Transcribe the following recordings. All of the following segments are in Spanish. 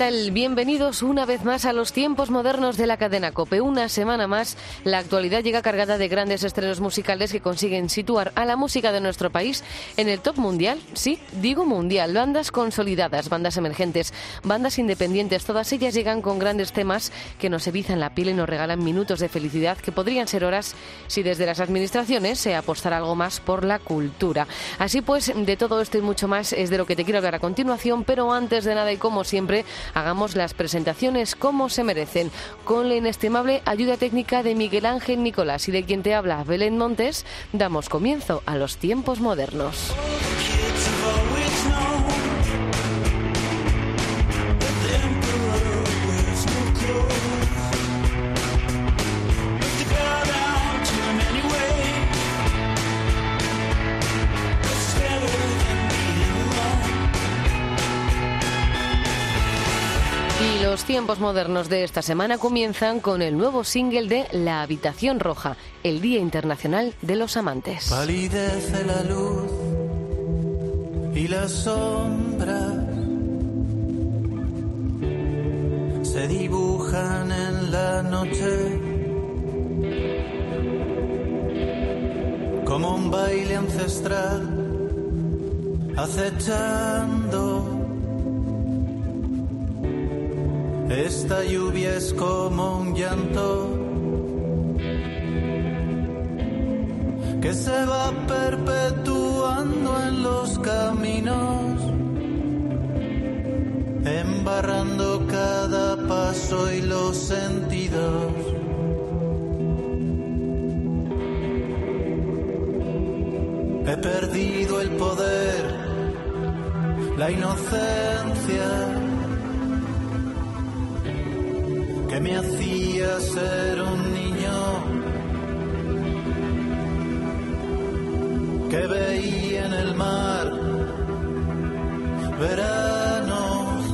Tal? Bienvenidos una vez más a los tiempos modernos de la cadena Cope. Una semana más, la actualidad llega cargada de grandes estrenos musicales que consiguen situar a la música de nuestro país en el top mundial. Sí, digo mundial. Bandas consolidadas, bandas emergentes, bandas independientes, todas ellas llegan con grandes temas que nos erizan la piel y nos regalan minutos de felicidad que podrían ser horas si desde las administraciones se apostara algo más por la cultura. Así pues, de todo esto y mucho más es de lo que te quiero hablar a continuación, pero antes de nada y como siempre, hagamos las presentaciones como se merecen, con la inestimable ayuda técnica de Miguel Ángel Nicolás y de quien te habla Belén Montes, damos comienzo a los tiempos modernos. Los tiempos modernos de esta semana comienzan con el nuevo single de La Habitación Roja, el Día Internacional de los Amantes. Palidece la luz y las sombras se dibujan en la noche como un baile ancestral acechando Esta lluvia es como un llanto que se va perpetuando en los caminos, embarrando cada paso y los sentidos. He perdido el poder, la inocencia me hacía ser un niño que veía en el mar veranos.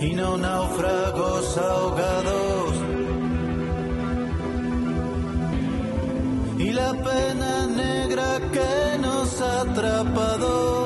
Y no náufragos ahogados. Y la pena negra que nos ha atrapado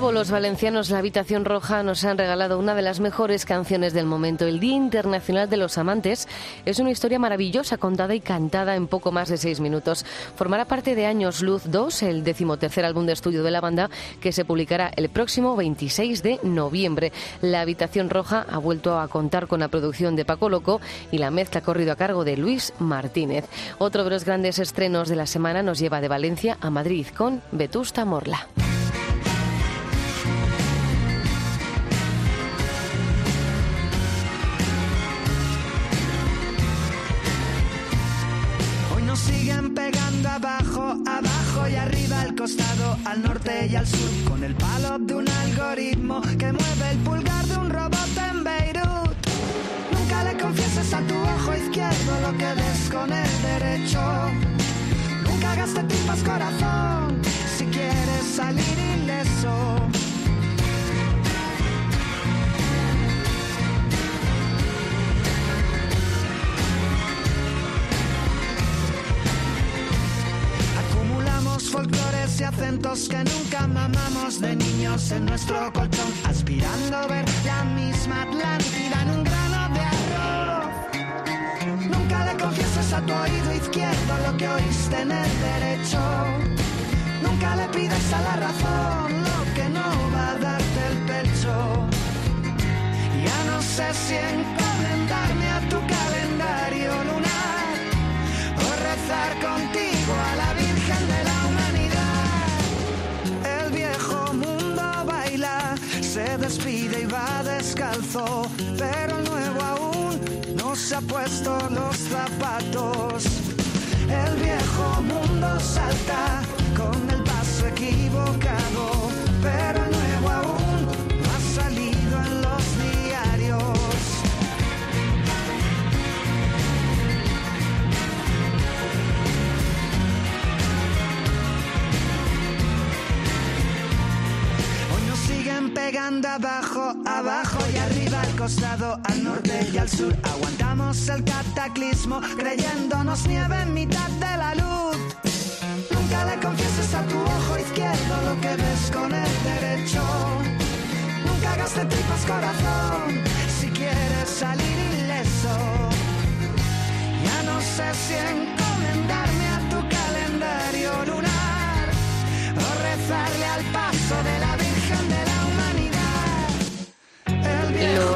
los valencianos La Habitación Roja nos han regalado una de las mejores canciones del momento. El Día Internacional de los Amantes es una historia maravillosa contada y cantada en poco más de seis minutos. Formará parte de Años Luz 2, el decimotercer álbum de estudio de la banda, que se publicará el próximo 26 de noviembre. La Habitación Roja ha vuelto a contar con la producción de Paco Loco y la mezcla ha corrido a cargo de Luis Martínez. Otro de los grandes estrenos de la semana nos lleva de Valencia a Madrid con Vetusta Morla. Y al sur, con el palo de un algoritmo que mueve el pulgar de un robot en Beirut. Nunca le confieses a tu ojo izquierdo lo que ves con el derecho. Nunca hagas de tripas corazón si quieres salir ileso. Folclores y acentos que nunca mamamos de niños en nuestro colchón, aspirando a ver la misma Atlántida en un grano de arroz. Nunca le confieses a tu oído izquierdo lo que oíste en el derecho. Nunca le pides a la razón lo que no va a darte el pecho. Ya no sé si encomendarme El viejo mundo salta con el paso equivocado, pero nuevo aún no ha salido en los diarios. pegando abajo, abajo y arriba, costado, al norte y al sur. Aguantamos el cataclismo, creyéndonos nieve en mitad de la luz. Nunca le confieses a tu ojo izquierdo lo que ves con el derecho. Nunca hagas de tripas corazón si quieres salir ileso. Ya no sé si encomendarme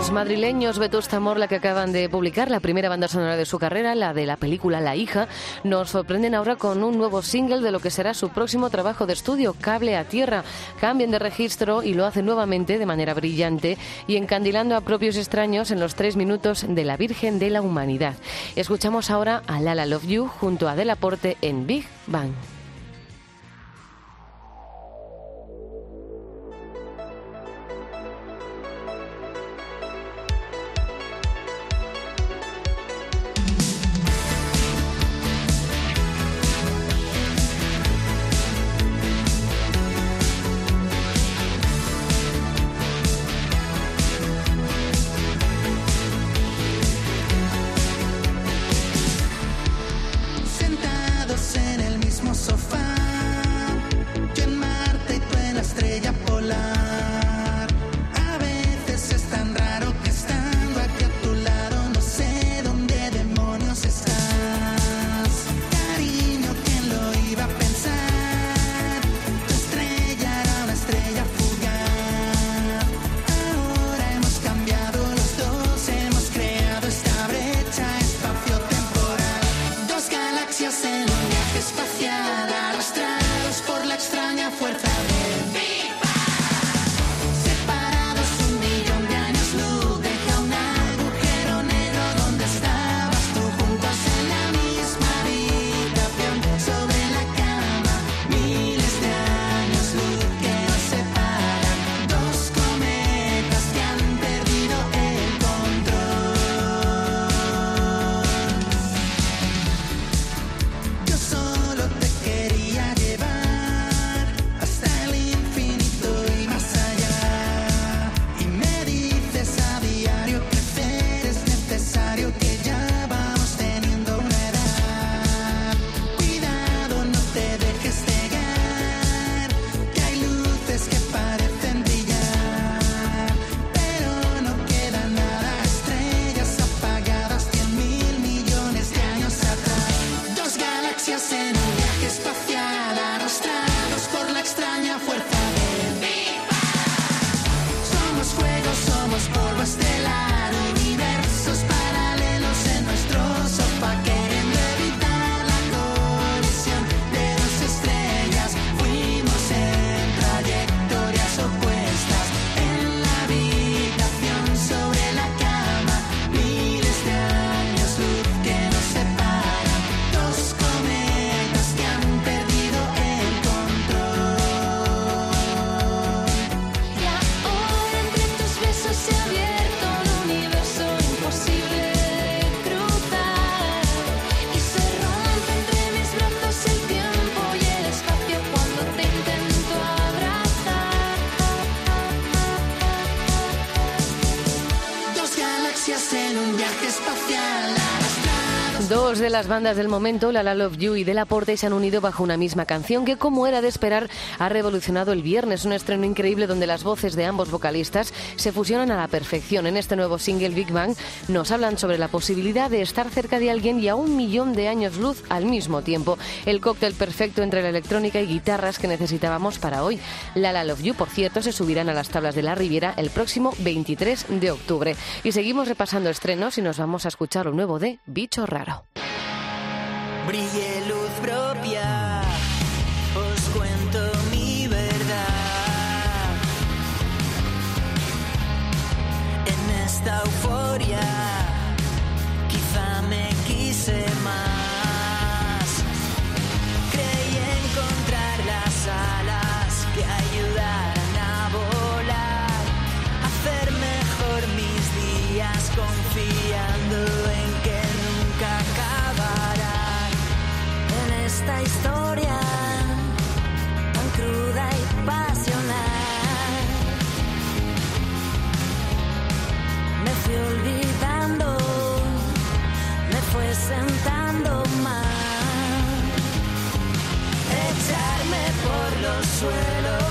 los madrileños Vetusta Morla que acaban de publicar la primera banda sonora de su carrera, la de la película La hija, nos sorprenden ahora con un nuevo single de lo que será su próximo trabajo de estudio, Cable a Tierra. Cambian de registro y lo hacen nuevamente de manera brillante y encandilando a propios extraños en los tres minutos de La Virgen de la Humanidad. Escuchamos ahora a Lala Love You junto a Delaporte en Big Bang. Las bandas del momento, La La Love You y Del Aporte, se han unido bajo una misma canción que, como era de esperar, ha revolucionado el viernes. Un estreno increíble donde las voces de ambos vocalistas se fusionan a la perfección. En este nuevo single Big Bang nos hablan sobre la posibilidad de estar cerca de alguien y a un millón de años luz al mismo tiempo. El cóctel perfecto entre la electrónica y guitarras que necesitábamos para hoy. La La Love You, por cierto, se subirán a las tablas de la Riviera el próximo 23 de octubre. Y seguimos repasando estrenos y nos vamos a escuchar lo nuevo de Bicho Raro. Brille luz propia, os cuento mi verdad. En esta euforia, olvidando, me fue sentando mal. Echarme por los suelos,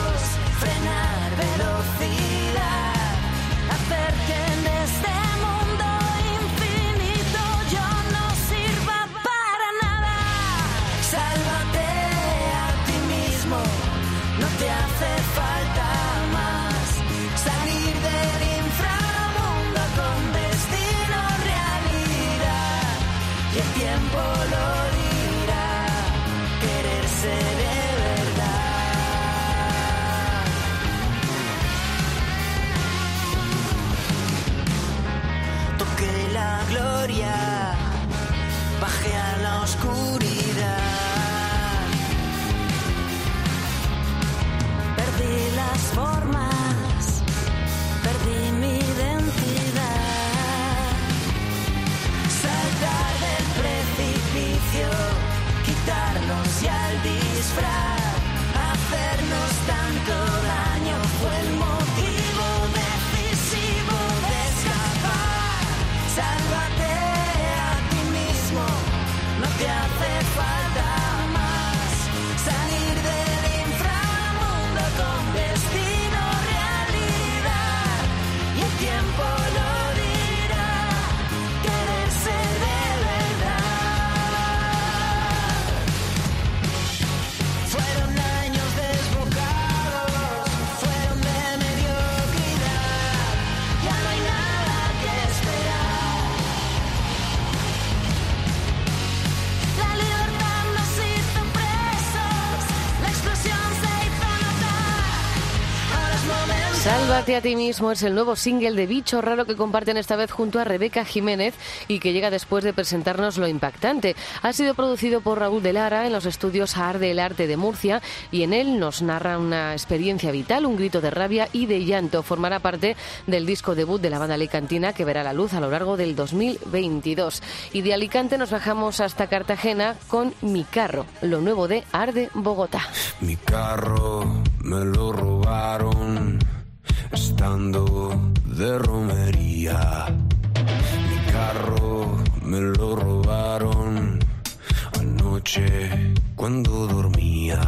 Sálvate a ti mismo es el nuevo single de Bicho Raro que comparten esta vez junto a Rebeca Jiménez y que llega después de presentarnos lo impactante. Ha sido producido por Raúl de Lara en los estudios Arde el Arte de Murcia y en él nos narra una experiencia vital, un grito de rabia y de llanto. Formará parte del disco debut de la banda alicantina que verá la luz a lo largo del 2022. Y de Alicante nos bajamos hasta Cartagena con Mi Carro, lo nuevo de Arde Bogotá. Mi carro me lo robaron estando de romería. Mi carro me lo robaron anoche cuando dormía.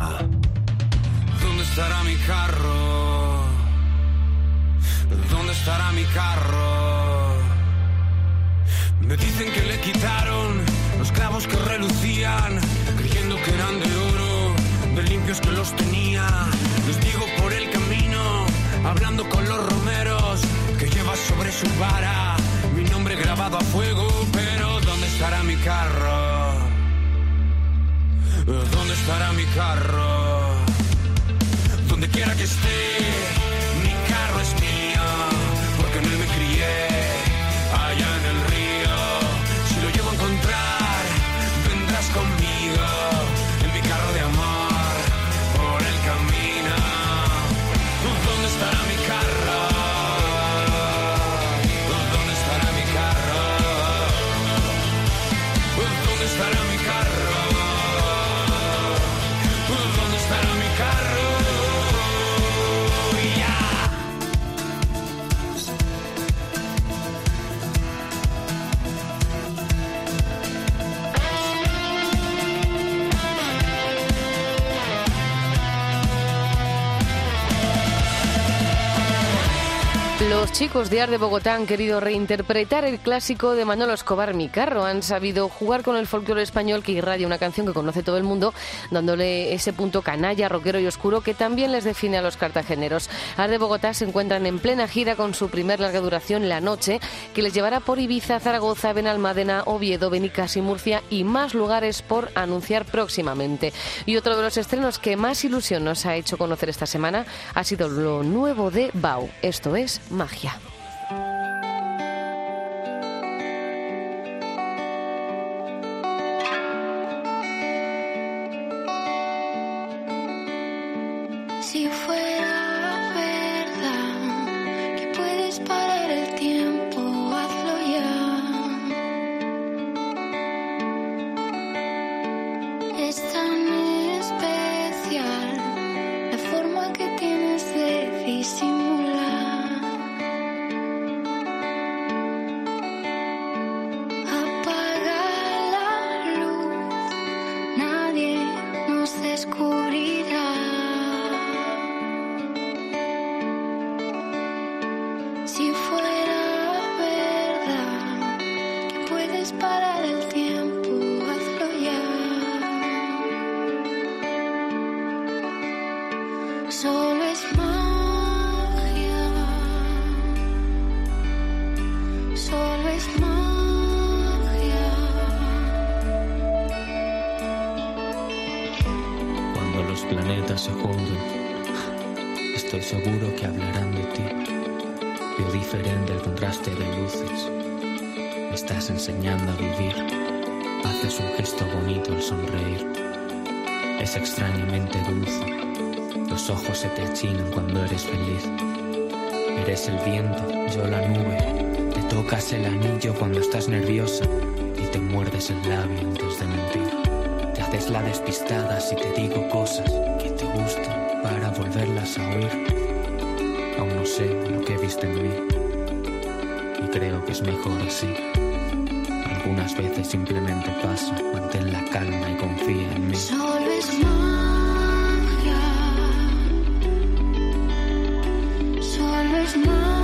¿Dónde estará mi carro? ¿Dónde estará mi carro? Me dicen que le quitaron los clavos que relucían, creyendo labios que los tenía. Hablando con los romeros, que lleva sobre su vara mi nombre grabado a fuego. Pero ¿dónde estará mi carro? ¿Dónde estará mi carro? Donde quiera que esté, chicos de Ar de Bogotá han querido reinterpretar el clásico de Manolo Escobar, Mi Carro. Han sabido jugar con el folclore español que irradia una canción que conoce todo el mundo, dándole ese punto canalla, rockero y oscuro que también les define a los cartageneros. Ar de Bogotá se encuentran en plena gira con su primer larga duración, La Noche, que les llevará por Ibiza, Zaragoza, Benalmádena, Oviedo, Benicas y Murcia y más lugares por anunciar próximamente. Y otro de los estrenos que más ilusión nos ha hecho conocer esta semana ha sido lo nuevo de Bau. Esto es magia. Si fuera estás enseñando a vivir. Haces un gesto bonito al sonreír. Es extrañamente dulce. Los ojos se te achinan cuando eres feliz. Eres el viento, yo la nube. Te tocas el anillo cuando estás nerviosa y te muerdes el labio antes de mentir. Te haces la despistada si te digo cosas que te gustan para volverlas a oír. Aún no sé lo que viste en mí y creo que es mejor así. Algunas veces simplemente pasa, mantén la calma y confía en mí. Solo es magia. Solo es magia.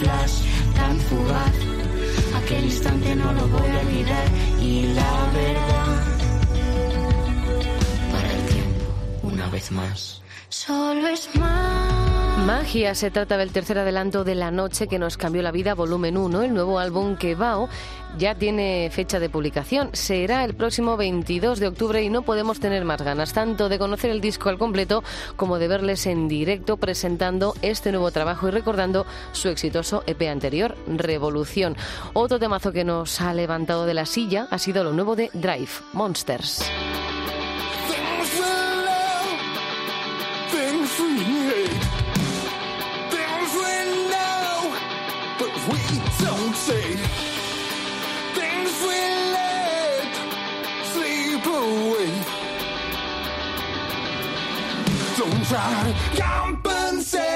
Flash tan fugaz. Aquel instante no lo voy a olvidar. Y la verdad, para el tiempo, una vez más. Solo es más. Magia se trata del tercer adelanto de La Noche que nos cambió la vida, volumen 1, el nuevo álbum que Bao ya tiene fecha de publicación. Será el próximo 22 de octubre y no podemos tener más ganas tanto de conocer el disco al completo como de verles en directo presentando este nuevo trabajo y recordando su exitoso EP anterior, Revolución. Otro temazo que nos ha levantado de la silla ha sido lo nuevo de Drive, Monsters. Say. Things we let sleep away. Don't try compensate.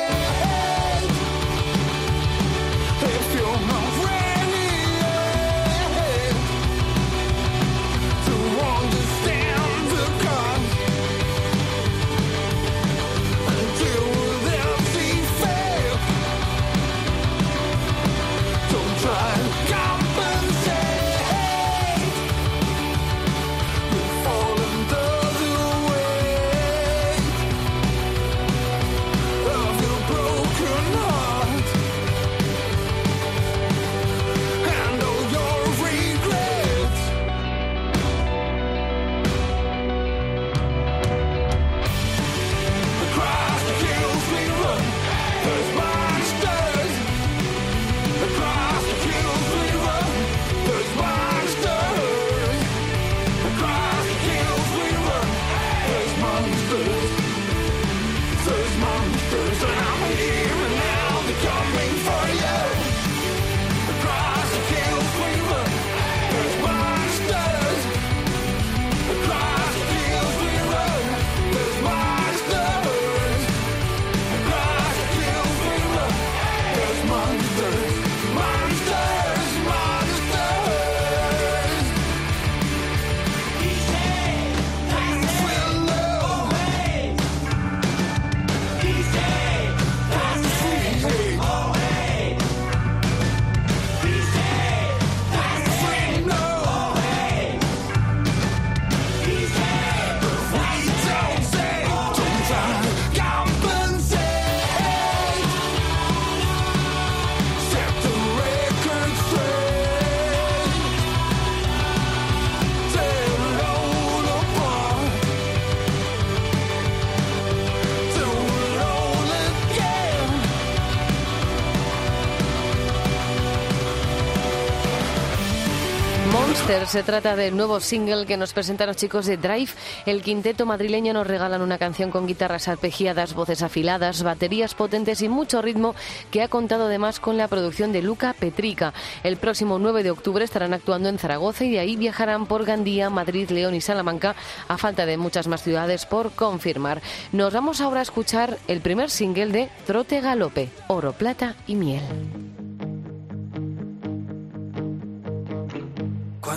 Se trata del nuevo single que nos presentan los chicos de Drive. El quinteto madrileño nos regalan una canción con guitarras arpegiadas, voces afiladas, baterías potentes y mucho ritmo que ha contado además con la producción de Luca Petrica. El próximo 9 de octubre estarán actuando en Zaragoza y de ahí viajarán por Gandía, Madrid, León y Salamanca a falta de muchas más ciudades por confirmar. Nos vamos ahora a escuchar el primer single de Trote Galope, Oro, Plata y Miel.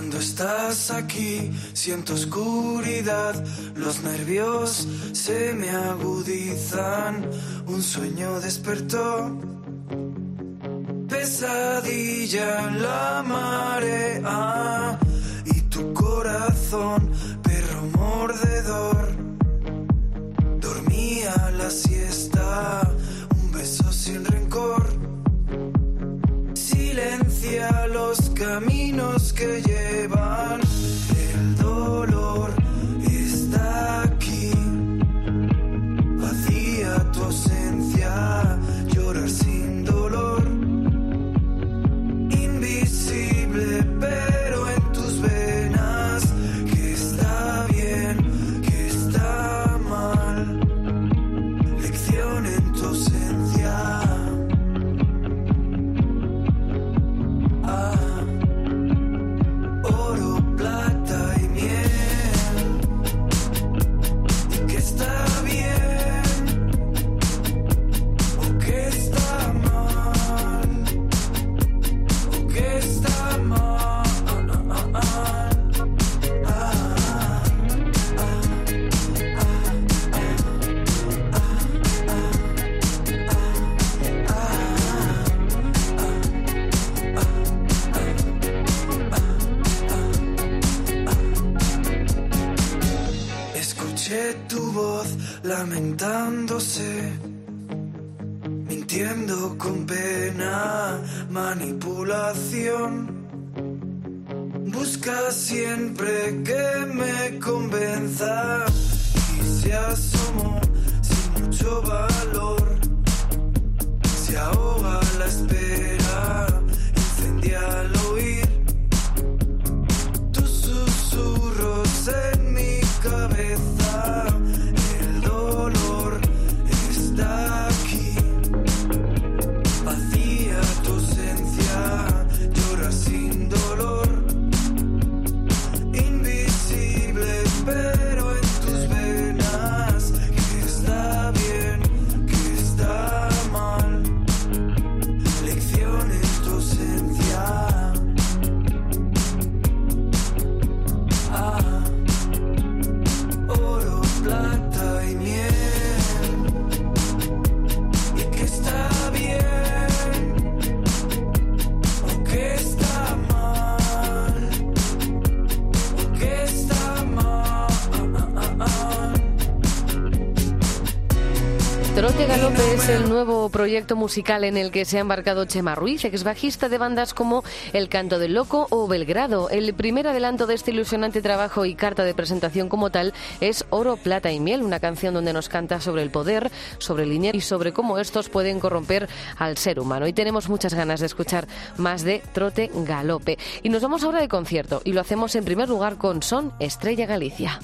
Cuando estás aquí siento oscuridad, los nervios se me agudizan, un sueño despertó, pesadilla la marea y tu corazón, perro mordedor, dormía la siesta, un beso sin rencor silencia los caminos que llevan. Proyecto musical en el que se ha embarcado Chema Ruiz, ex bajista de bandas como El Canto del Loco o Belgrado. El primer adelanto de este ilusionante trabajo y carta de presentación como tal es Oro, Plata y Miel, una canción donde nos canta sobre el poder, sobre el dinero y sobre cómo estos pueden corromper al ser humano. Y tenemos muchas ganas de escuchar más de Trote Galope. Y nos vamos ahora de concierto y lo hacemos en primer lugar con Son Estrella Galicia.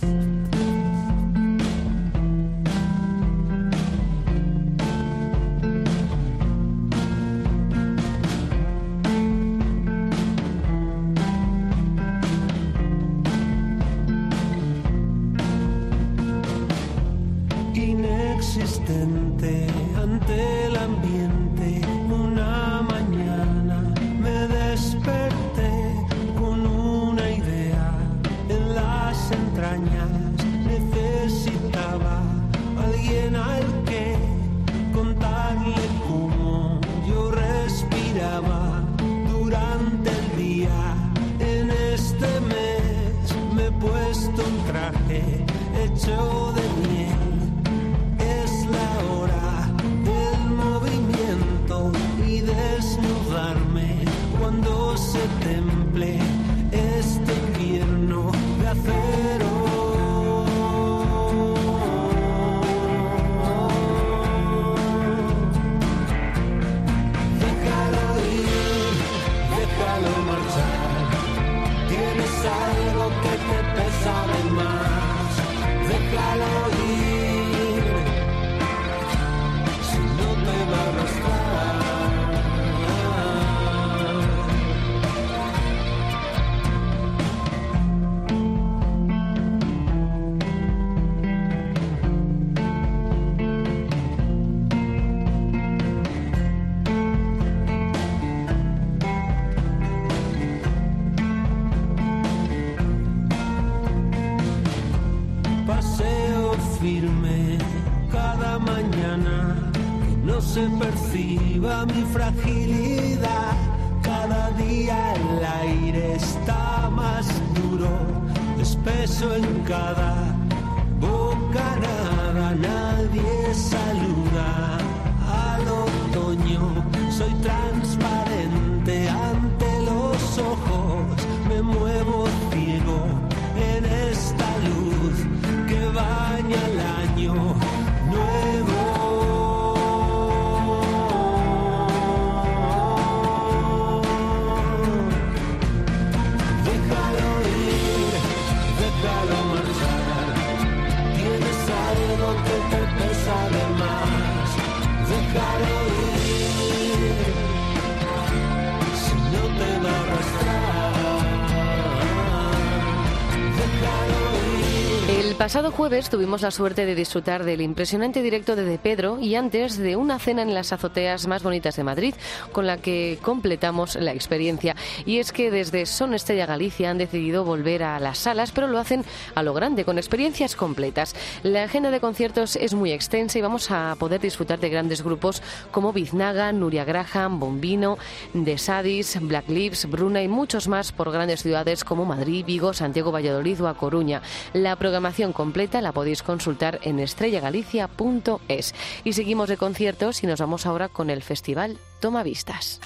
Pasado jueves tuvimos la suerte de disfrutar del impresionante directo de De Pedro y antes de una cena en las azoteas más bonitas de Madrid, con la que completamos la experiencia. Y es que desde Son Estrella Galicia han decidido volver a las salas, pero lo hacen a lo grande, con experiencias completas. La agenda de conciertos es muy extensa y vamos a poder disfrutar de grandes grupos como Biznaga, Nuria Graham, Bombino, The Sadis, Black Lips, Bruna y muchos más por grandes ciudades como Madrid, Vigo, Santiago, Valladolid o A Coruña. La programación la podéis consultar en estrellagalicia.es. Y seguimos de conciertos y nos vamos ahora con el festival Toma Vistas.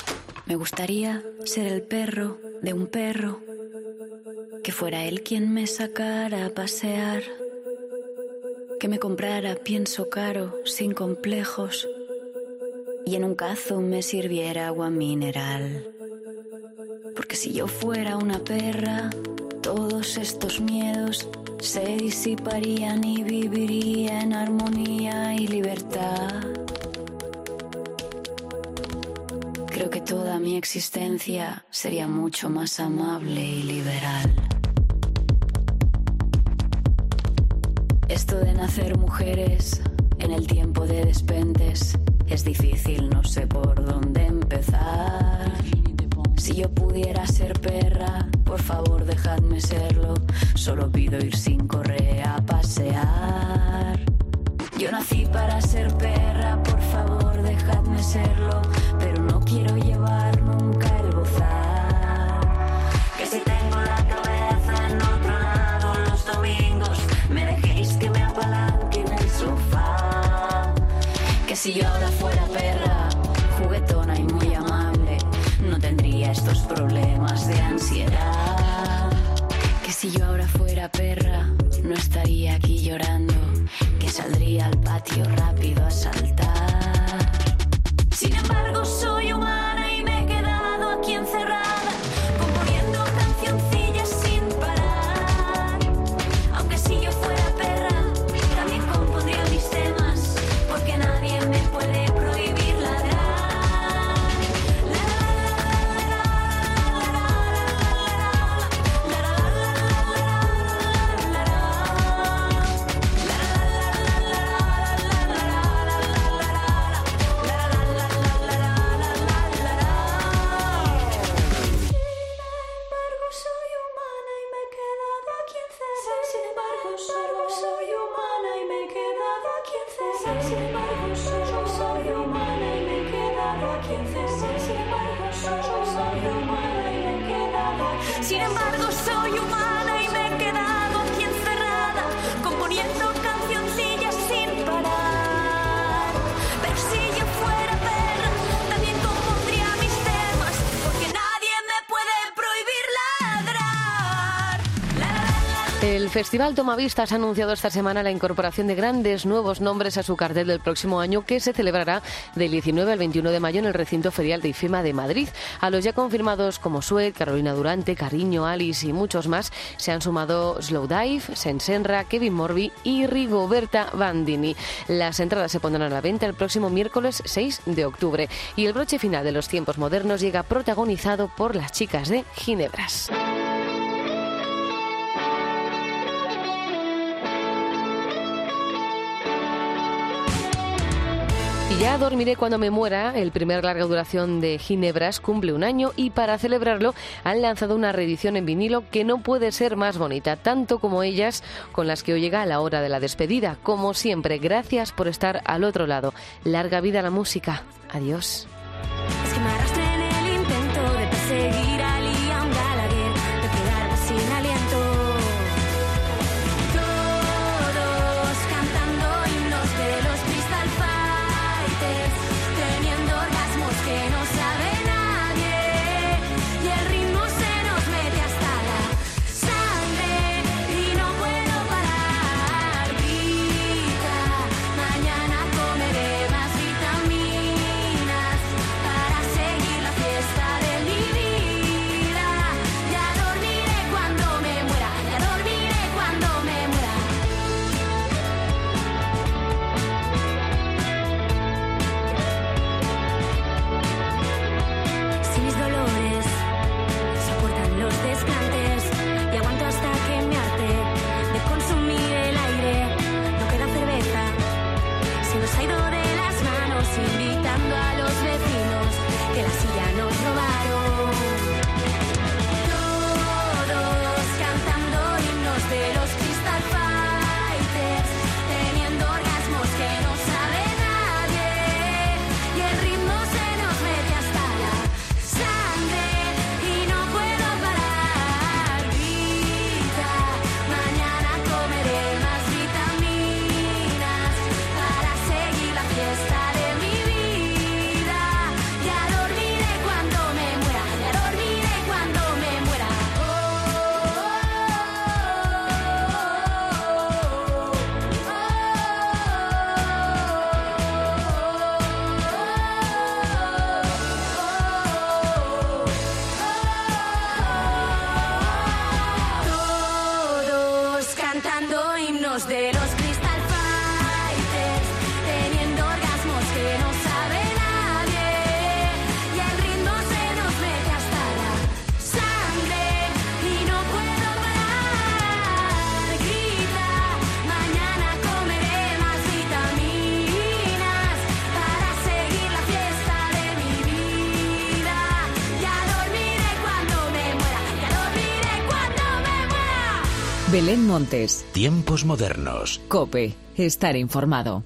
Me gustaría ser el perro de un perro, que fuera él quien me sacara a pasear, que me comprara pienso caro, sin complejos, y en un cazo me sirviera agua mineral. Porque si yo fuera una perra, todos estos miedos se disiparían y viviría en armonía y libertad. Creo que toda mi existencia sería mucho más amable y liberal. Esto de nacer mujeres en el tiempo de despentes es difícil, no sé por dónde empezar. Si yo pudiera ser perra, por favor dejadme serlo. Solo pido ir sin correa a pasear. Yo nací para ser perra, por favor dejadme serlo. Pero no quiero llevar nunca el bozal. Que si tengo la cabeza en otro lado los domingos, me dejéis que me apalanque en el sofá. Que si yo ahora fuera perra, estos problemas de ansiedad. Que si yo ahora fuera perra, no estaría aquí llorando, que saldría al patio rápido a saltar. Festival Tomavistas ha anunciado esta semana la incorporación de grandes nuevos nombres a su cartel del próximo año que se celebrará del 19 al 21 de mayo en el recinto ferial de IFEMA de Madrid. A los ya confirmados como Sued, Carolina Durante, Cariño, Alice y muchos más se han sumado Slowdive, Sensenra, Kevin Morby y Rigoberta Bandini. Las entradas se pondrán a la venta el próximo miércoles 6 de octubre y el broche final de los tiempos modernos llega protagonizado por las chicas de Ginebras. Y ya dormiré cuando me muera, el primer larga duración de Ginebras cumple un año y para celebrarlo han lanzado una reedición en vinilo que no puede ser más bonita, tanto como ellas con las que hoy llega la hora de la despedida. Como siempre, gracias por estar al otro lado. Larga vida a la música. Adiós. Montes, Tiempos modernos. Cope, estar informado.